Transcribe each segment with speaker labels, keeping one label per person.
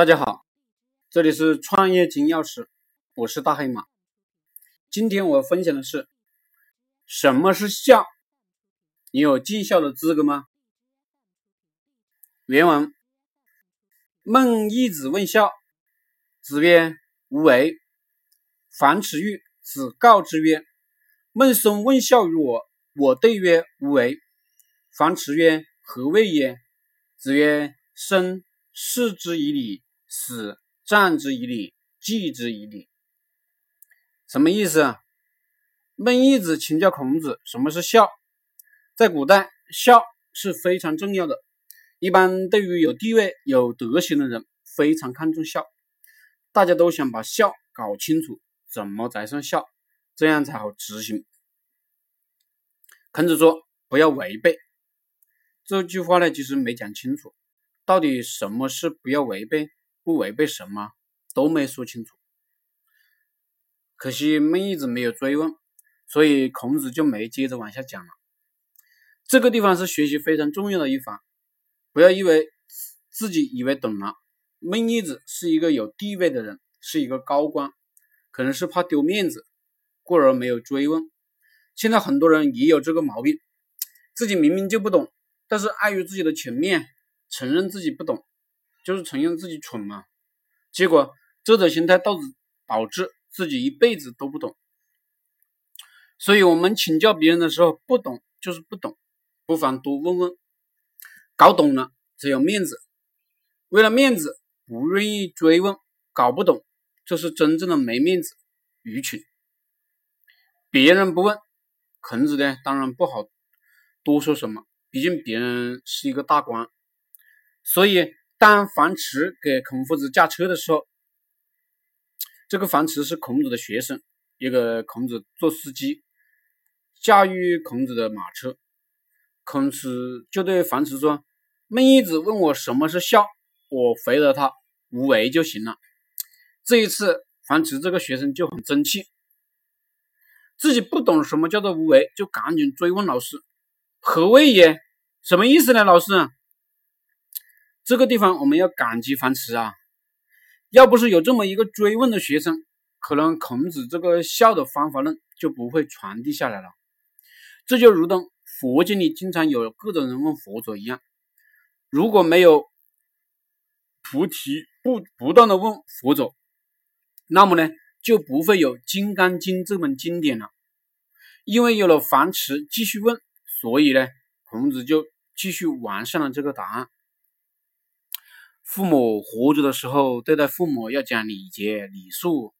Speaker 1: 大家好，这里是创业金钥匙，我是大黑马。今天我分享的是什么是孝？你有尽孝的资格吗？原文：孟义子问孝，子曰：“无为。”樊迟欲子告之曰：“孟孙问孝于我，我对曰：无为。”樊迟曰：“何谓也？”子曰：“生。”视之以礼，死战之以礼，祭之以礼。什么意思啊？孟义子请教孔子，什么是孝？在古代，孝是非常重要的。一般对于有地位、有德行的人，非常看重孝。大家都想把孝搞清楚，怎么才算孝？这样才好执行。孔子说：“不要违背。”这句话呢，其实没讲清楚。到底什么是不要违背？不违背什么都没说清楚。可惜孟义子没有追问，所以孔子就没接着往下讲了。这个地方是学习非常重要的一环，不要以为自己以为懂了。孟义子是一个有地位的人，是一个高官，可能是怕丢面子，故而没有追问。现在很多人也有这个毛病，自己明明就不懂，但是碍于自己的情面。承认自己不懂，就是承认自己蠢嘛。结果这种心态导致导致自己一辈子都不懂。所以，我们请教别人的时候，不懂就是不懂，不妨多问问。搞懂了只有面子，为了面子不愿意追问；搞不懂，这是真正的没面子、愚蠢。别人不问，孔子呢，当然不好多说什么，毕竟别人是一个大官。所以，当樊迟给孔夫子驾车的时候，这个樊迟是孔子的学生，也给孔子做司机，驾驭孔子的马车。孔子就对樊迟说：“孟义子问我什么是孝，我回答他无为就行了。”这一次，樊迟这个学生就很争气，自己不懂什么叫做无为，就赶紧追问老师：“何谓也？什么意思呢？”老师。这个地方我们要感激樊迟啊，要不是有这么一个追问的学生，可能孔子这个孝的方法论就不会传递下来了。这就如同佛经里经常有各种人问佛祖一样，如果没有菩提不不断的问佛祖，那么呢就不会有《金刚经》这本经典了。因为有了樊迟继续问，所以呢孔子就继续完善了这个答案。父母活着的时候，对待父母要讲礼节礼数。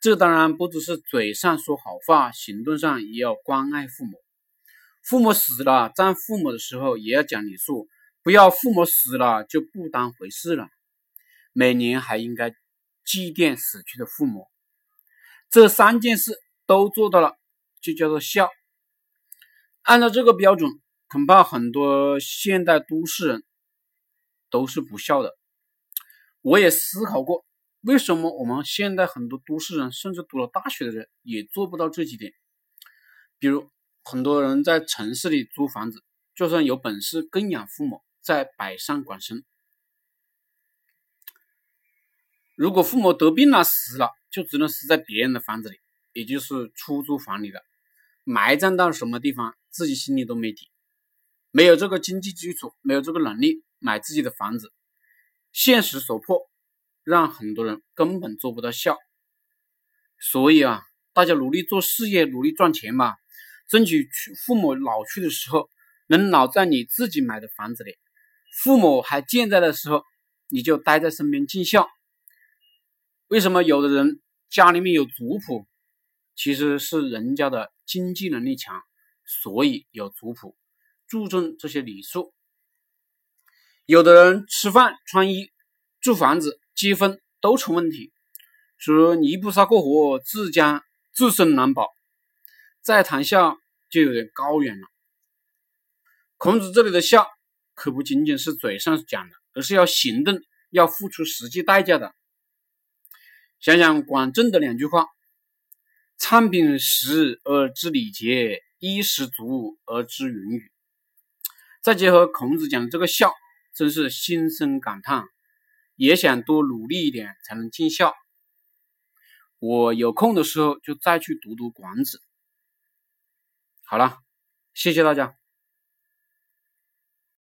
Speaker 1: 这当然不只是嘴上说好话，行动上也要关爱父母。父母死了，葬父母的时候也要讲礼数，不要父母死了就不当回事了。每年还应该祭奠死去的父母。这三件事都做到了，就叫做孝。按照这个标准，恐怕很多现代都市人都是不孝的。我也思考过，为什么我们现在很多都市人，甚至读了大学的人，也做不到这几点？比如，很多人在城市里租房子，就算有本事供养父母，在北上广深，如果父母得病了、死了，就只能死在别人的房子里，也就是出租房里的，埋葬到什么地方，自己心里都没底，没有这个经济基础，没有这个能力买自己的房子。现实所迫，让很多人根本做不到孝。所以啊，大家努力做事业，努力赚钱吧，争取父母老去的时候能老在你自己买的房子里。父母还健在的时候，你就待在身边尽孝。为什么有的人家里面有族谱？其实是人家的经济能力强，所以有族谱，注重这些礼数。有的人吃饭、穿衣、住房子、结婚都成问题，说泥菩萨过河，自家自身难保。再谈孝就有点高远了。孔子这里的孝可不仅仅是嘴上讲的，而是要行动，要付出实际代价的。想想管仲的两句话：“餐饼食而知礼节，衣食足而知云雨。”再结合孔子讲的这个孝。真是心生感叹，也想多努力一点才能尽孝。我有空的时候就再去读读《广子》。好了，谢谢大家。